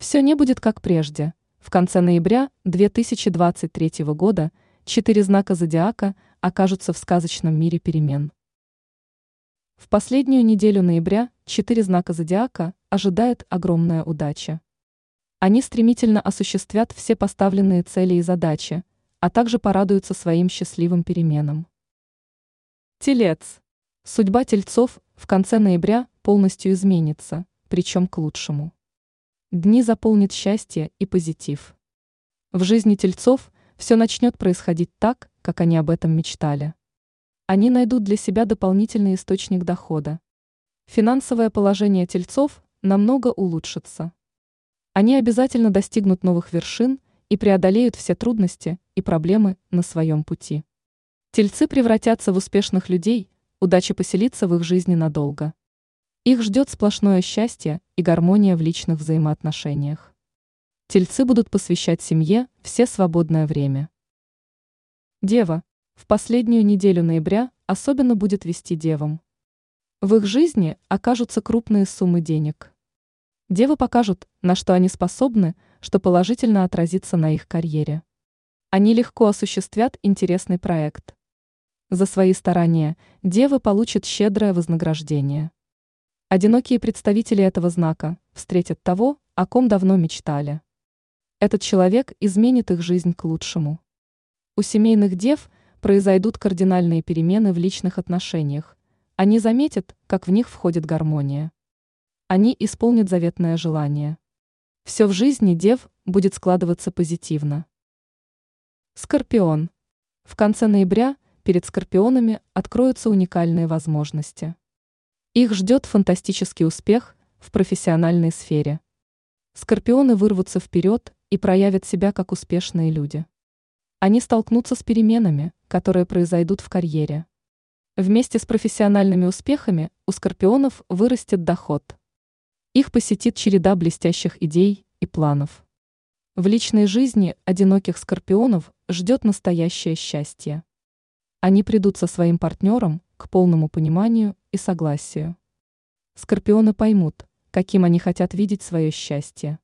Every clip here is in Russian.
Все не будет как прежде. В конце ноября 2023 года четыре знака зодиака окажутся в сказочном мире перемен. В последнюю неделю ноября четыре знака зодиака ожидает огромная удача. Они стремительно осуществят все поставленные цели и задачи, а также порадуются своим счастливым переменам. Телец. Судьба тельцов в конце ноября полностью изменится, причем к лучшему. Дни заполнит счастье и позитив. В жизни тельцов все начнет происходить так, как они об этом мечтали. Они найдут для себя дополнительный источник дохода. Финансовое положение тельцов намного улучшится. Они обязательно достигнут новых вершин и преодолеют все трудности и проблемы на своем пути. Тельцы превратятся в успешных людей, удача поселится в их жизни надолго. Их ждет сплошное счастье и гармония в личных взаимоотношениях. Тельцы будут посвящать семье все свободное время. Дева. В последнюю неделю ноября особенно будет вести девам. В их жизни окажутся крупные суммы денег. Девы покажут, на что они способны, что положительно отразится на их карьере. Они легко осуществят интересный проект. За свои старания девы получат щедрое вознаграждение. Одинокие представители этого знака встретят того, о ком давно мечтали. Этот человек изменит их жизнь к лучшему. У семейных дев произойдут кардинальные перемены в личных отношениях. Они заметят, как в них входит гармония они исполнят заветное желание. Все в жизни дев будет складываться позитивно. Скорпион. В конце ноября перед скорпионами откроются уникальные возможности. Их ждет фантастический успех в профессиональной сфере. Скорпионы вырвутся вперед и проявят себя как успешные люди. Они столкнутся с переменами, которые произойдут в карьере. Вместе с профессиональными успехами у скорпионов вырастет доход – их посетит череда блестящих идей и планов. В личной жизни одиноких скорпионов ждет настоящее счастье. Они придут со своим партнером к полному пониманию и согласию. Скорпионы поймут, каким они хотят видеть свое счастье.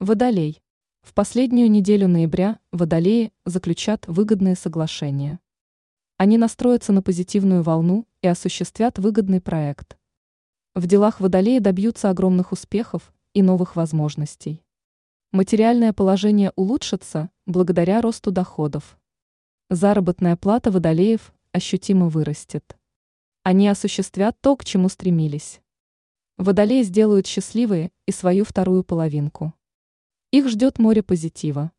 Водолей. В последнюю неделю ноября водолеи заключат выгодные соглашения. Они настроятся на позитивную волну и осуществят выгодный проект – в делах Водолея добьются огромных успехов и новых возможностей. Материальное положение улучшится благодаря росту доходов. Заработная плата Водолеев ощутимо вырастет. Они осуществят то, к чему стремились. Водолеи сделают счастливые и свою вторую половинку. Их ждет море позитива.